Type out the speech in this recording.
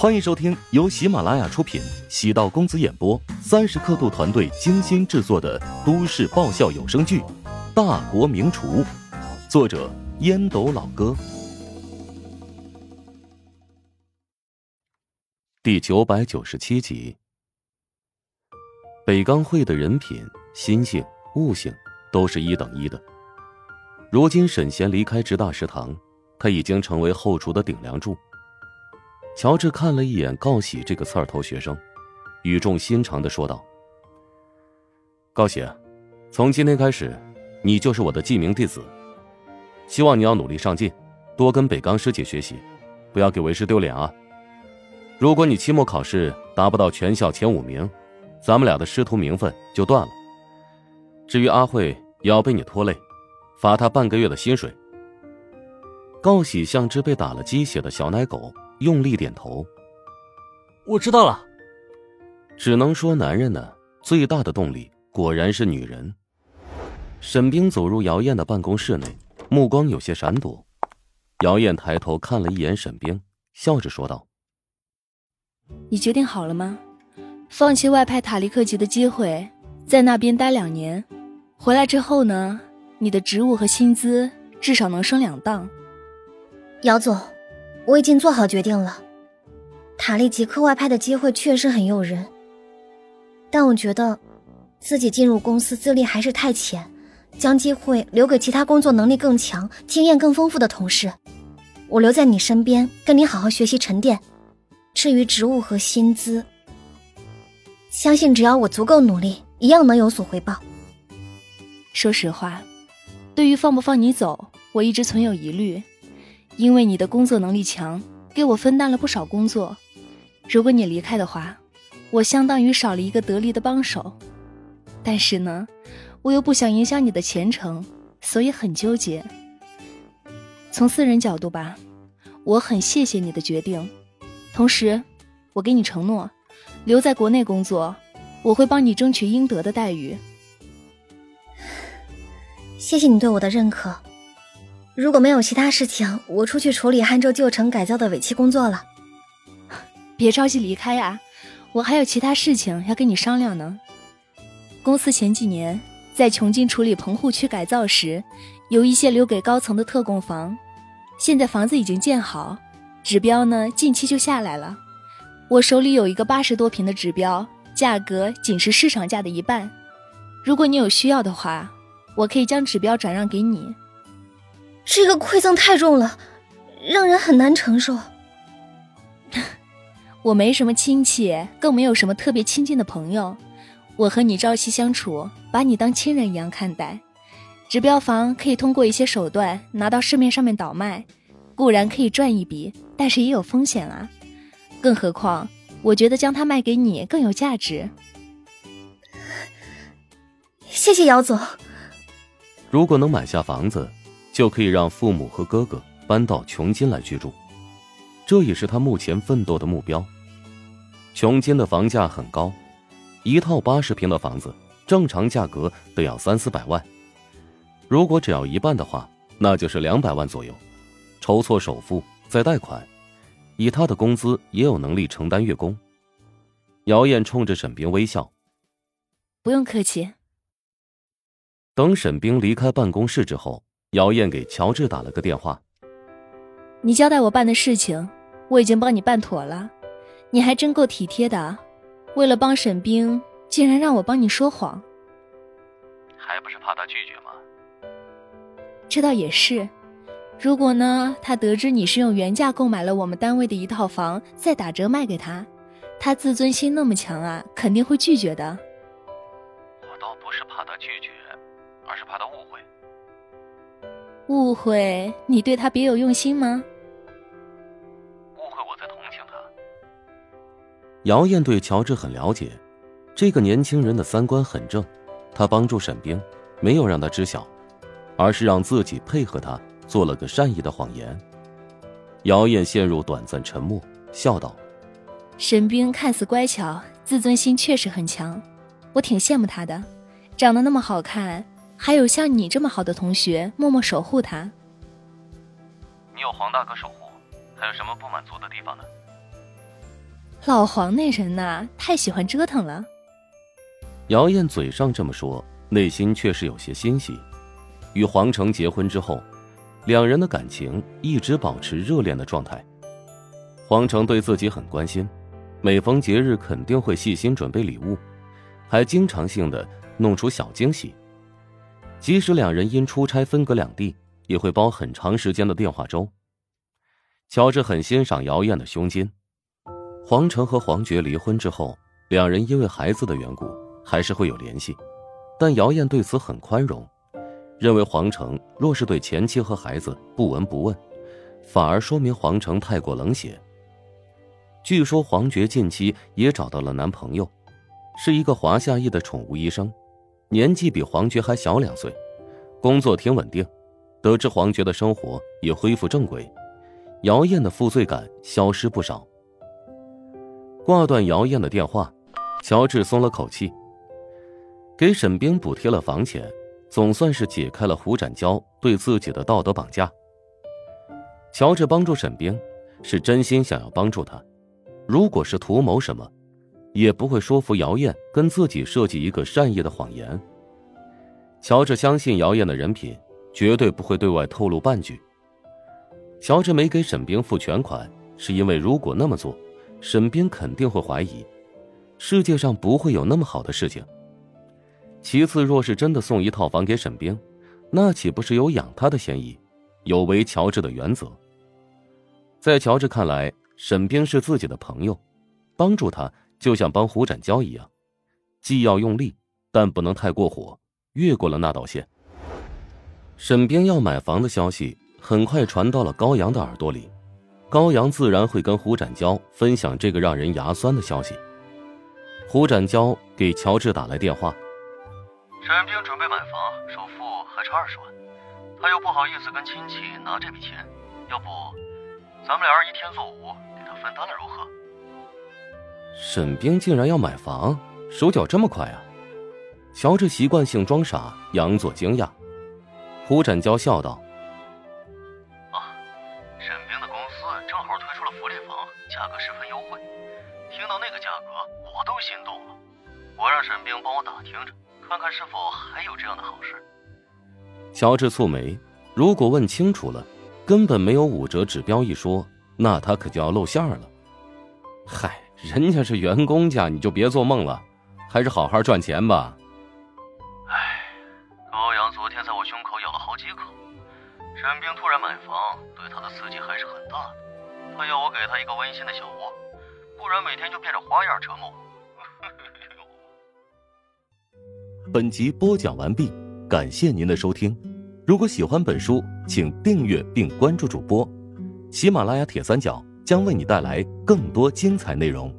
欢迎收听由喜马拉雅出品、喜道公子演播、三十刻度团队精心制作的都市爆笑有声剧《大国名厨》，作者烟斗老哥，第九百九十七集。北钢会的人品、心性、悟性都是一等一的。如今沈贤离开职大食堂，他已经成为后厨的顶梁柱。乔治看了一眼告喜这个刺儿头学生，语重心长的说道：“高喜，从今天开始，你就是我的记名弟子。希望你要努力上进，多跟北刚师姐学习，不要给为师丢脸啊！如果你期末考试达不到全校前五名，咱们俩的师徒名分就断了。至于阿慧，也要被你拖累，罚他半个月的薪水。”高喜像只被打了鸡血的小奶狗。用力点头，我知道了。只能说男人呢，最大的动力果然是女人。沈冰走入姚燕的办公室内，目光有些闪躲。姚燕抬头看了一眼沈冰，笑着说道：“你决定好了吗？放弃外派塔利克级的机会，在那边待两年，回来之后呢，你的职务和薪资至少能升两档。”姚总。我已经做好决定了，塔利吉课外派的机会确实很诱人，但我觉得自己进入公司资历还是太浅，将机会留给其他工作能力更强、经验更丰富的同事。我留在你身边，跟你好好学习沉淀。至于职务和薪资，相信只要我足够努力，一样能有所回报。说实话，对于放不放你走，我一直存有疑虑。因为你的工作能力强，给我分担了不少工作。如果你离开的话，我相当于少了一个得力的帮手。但是呢，我又不想影响你的前程，所以很纠结。从私人角度吧，我很谢谢你的决定。同时，我给你承诺，留在国内工作，我会帮你争取应得的待遇。谢谢你对我的认可。如果没有其他事情，我出去处理汉州旧城改造的尾期工作了。别着急离开呀，我还有其他事情要跟你商量呢。公司前几年在穷尽处理棚户区改造时，有一些留给高层的特供房，现在房子已经建好，指标呢近期就下来了。我手里有一个八十多平的指标，价格仅是市场价的一半。如果你有需要的话，我可以将指标转让给你。这个馈赠太重了，让人很难承受。我没什么亲戚，更没有什么特别亲近的朋友。我和你朝夕相处，把你当亲人一样看待。指标房可以通过一些手段拿到市面上面倒卖，固然可以赚一笔，但是也有风险啊。更何况，我觉得将它卖给你更有价值。谢谢姚总。如果能买下房子。就可以让父母和哥哥搬到琼金来居住，这也是他目前奋斗的目标。琼金的房价很高，一套八十平的房子正常价格得要三四百万，如果只要一半的话，那就是两百万左右。筹措首付再贷款，以他的工资也有能力承担月供。姚燕冲着沈冰微笑：“不用客气。”等沈冰离开办公室之后。姚燕给乔治打了个电话。你交代我办的事情，我已经帮你办妥了。你还真够体贴的，为了帮沈冰，竟然让我帮你说谎。还不是怕他拒绝吗？这倒也是。如果呢，他得知你是用原价购买了我们单位的一套房，再打折卖给他，他自尊心那么强啊，肯定会拒绝的。误会你对他别有用心吗？误会我在同情他。姚燕对乔治很了解，这个年轻人的三观很正。他帮助沈冰，没有让他知晓，而是让自己配合他做了个善意的谎言。姚燕陷入短暂沉默，笑道：“沈冰看似乖巧，自尊心确实很强，我挺羡慕他的，长得那么好看。”还有像你这么好的同学，默默守护他。你有黄大哥守护，还有什么不满足的地方呢？老黄那人呐，太喜欢折腾了。姚燕嘴上这么说，内心却是有些欣喜。与黄成结婚之后，两人的感情一直保持热恋的状态。黄成对自己很关心，每逢节日肯定会细心准备礼物，还经常性的弄出小惊喜。即使两人因出差分隔两地，也会煲很长时间的电话粥。乔治很欣赏姚燕的胸襟。黄成和黄觉离婚之后，两人因为孩子的缘故，还是会有联系，但姚燕对此很宽容，认为黄成若是对前妻和孩子不闻不问，反而说明黄成太过冷血。据说黄觉近期也找到了男朋友，是一个华夏裔的宠物医生，年纪比黄觉还小两岁，工作挺稳定。得知黄觉的生活也恢复正轨，姚燕的负罪感消失不少。挂断姚燕的电话，乔治松了口气。给沈冰补贴了房钱，总算是解开了胡展娇对自己的道德绑架。乔治帮助沈冰，是真心想要帮助他。如果是图谋什么，也不会说服姚燕跟自己设计一个善意的谎言。乔治相信姚燕的人品，绝对不会对外透露半句。乔治没给沈冰付全款，是因为如果那么做。沈冰肯定会怀疑，世界上不会有那么好的事情。其次，若是真的送一套房给沈冰，那岂不是有养他的嫌疑，有违乔治的原则？在乔治看来，沈冰是自己的朋友，帮助他就像帮胡展娇一样，既要用力，但不能太过火，越过了那道线。沈冰要买房的消息很快传到了高阳的耳朵里。高阳自然会跟胡展娇分享这个让人牙酸的消息。胡展娇给乔治打来电话，沈冰准备买房，首付还差二十万，他又不好意思跟亲戚拿这笔钱，要不，咱们俩人一天做五，给他分担了如何？沈冰竟然要买房，手脚这么快啊！乔治习惯性装傻，佯作惊讶。胡展娇笑道。啊，沈冰的公司正好推出了福利房价格十分优惠，听到那个价格我都心动了。我让沈冰帮我打听着，看看是否还有这样的好事。乔治蹙眉，如果问清楚了，根本没有五折指标一说，那他可就要露馅了。嗨，人家是员工家，你就别做梦了，还是好好赚钱吧。唉，高阳昨天在我胸口咬了好几口，沈冰突然买房，对他的刺激还是很大的。他要我给他一个温馨的小窝，不然每天就变着花样折磨我。本集播讲完毕，感谢您的收听。如果喜欢本书，请订阅并关注主播。喜马拉雅铁三角将为你带来更多精彩内容。